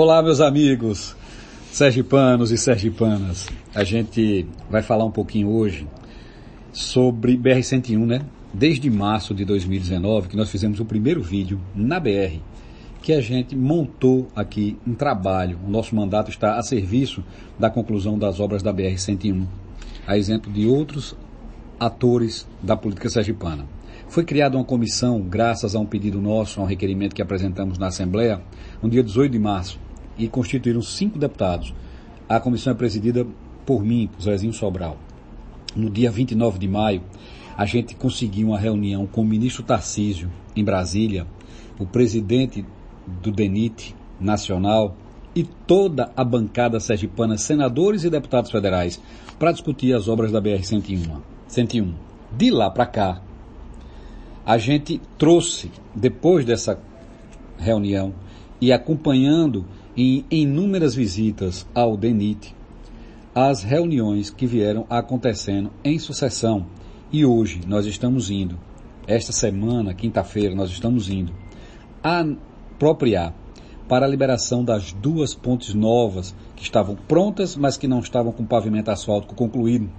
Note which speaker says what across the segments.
Speaker 1: Olá, meus amigos, sergipanos e sergipanas. A gente vai falar um pouquinho hoje sobre BR-101, né? Desde março de 2019, que nós fizemos o primeiro vídeo na BR, que a gente montou aqui um trabalho. O nosso mandato está a serviço da conclusão das obras da BR-101, a exemplo de outros atores da política sergipana. Foi criada uma comissão, graças a um pedido nosso, a um requerimento que apresentamos na Assembleia, no dia 18 de março, e constituíram cinco deputados. A comissão é presidida por mim, por Zezinho Sobral. No dia 29 de maio, a gente conseguiu uma reunião com o ministro Tarcísio, em Brasília, o presidente do DENIT nacional e toda a bancada sergipana, senadores e deputados federais, para discutir as obras da BR-101. 101. De lá para cá, a gente trouxe, depois dessa reunião e acompanhando em inúmeras visitas ao DENIT, as reuniões que vieram acontecendo em sucessão. E hoje nós estamos indo, esta semana, quinta-feira, nós estamos indo apropriar para a liberação das duas pontes novas que estavam prontas, mas que não estavam com pavimento asfáltico concluído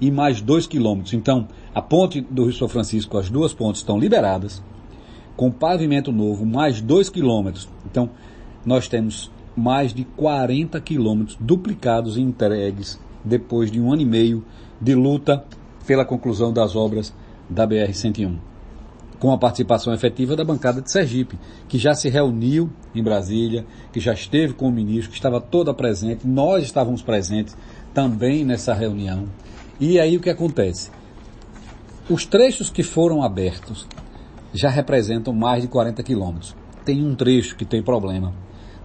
Speaker 1: e mais dois quilômetros. Então, a ponte do Rio São Francisco, as duas pontes estão liberadas, com pavimento novo, mais dois quilômetros. Então, nós temos mais de 40 quilômetros duplicados e entregues depois de um ano e meio de luta pela conclusão das obras da BR-101. Com a participação efetiva da bancada de Sergipe, que já se reuniu em Brasília, que já esteve com o ministro, que estava toda presente, nós estávamos presentes também nessa reunião. E aí o que acontece? Os trechos que foram abertos já representam mais de 40 quilômetros. Tem um trecho que tem problema,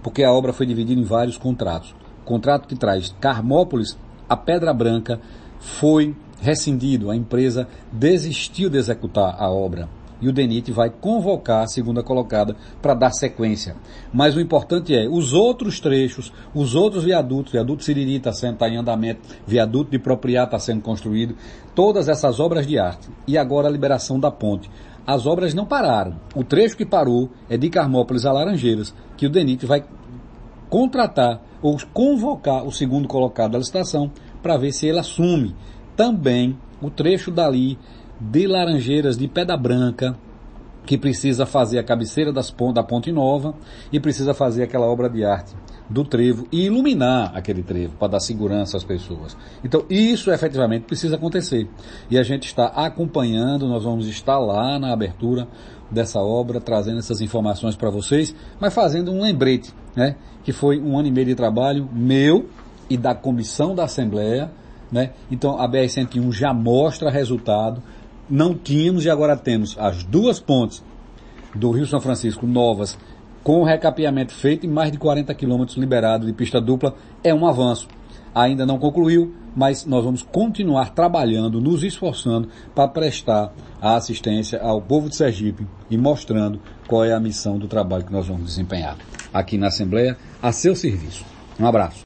Speaker 1: porque a obra foi dividida em vários contratos. O contrato que traz Carmópolis a Pedra Branca foi rescindido, a empresa desistiu de executar a obra e o DENIT vai convocar a segunda colocada para dar sequência. Mas o importante é, os outros trechos, os outros viadutos, viaduto Siriri está sendo tá em andamento, viaduto de Propriá está sendo construído, todas essas obras de arte. E agora a liberação da ponte. As obras não pararam. O trecho que parou é de Carmópolis a Laranjeiras, que o DENIT vai contratar ou convocar o segundo colocado da licitação para ver se ele assume também o trecho dali de Laranjeiras de Pedra Branca, que precisa fazer a cabeceira da Ponte Nova e precisa fazer aquela obra de arte do trevo e iluminar aquele trevo para dar segurança às pessoas. Então isso efetivamente precisa acontecer. E a gente está acompanhando, nós vamos estar lá na abertura dessa obra, trazendo essas informações para vocês, mas fazendo um lembrete, né? Que foi um ano e meio de trabalho meu e da comissão da Assembleia, né? Então a BR-101 já mostra resultado, não tínhamos e agora temos as duas pontes do Rio São Francisco novas com recapeamento feito e mais de 40 quilômetros liberado de pista dupla é um avanço. Ainda não concluiu, mas nós vamos continuar trabalhando, nos esforçando para prestar a assistência ao povo de Sergipe e mostrando qual é a missão do trabalho que nós vamos desempenhar aqui na Assembleia a seu serviço. Um abraço.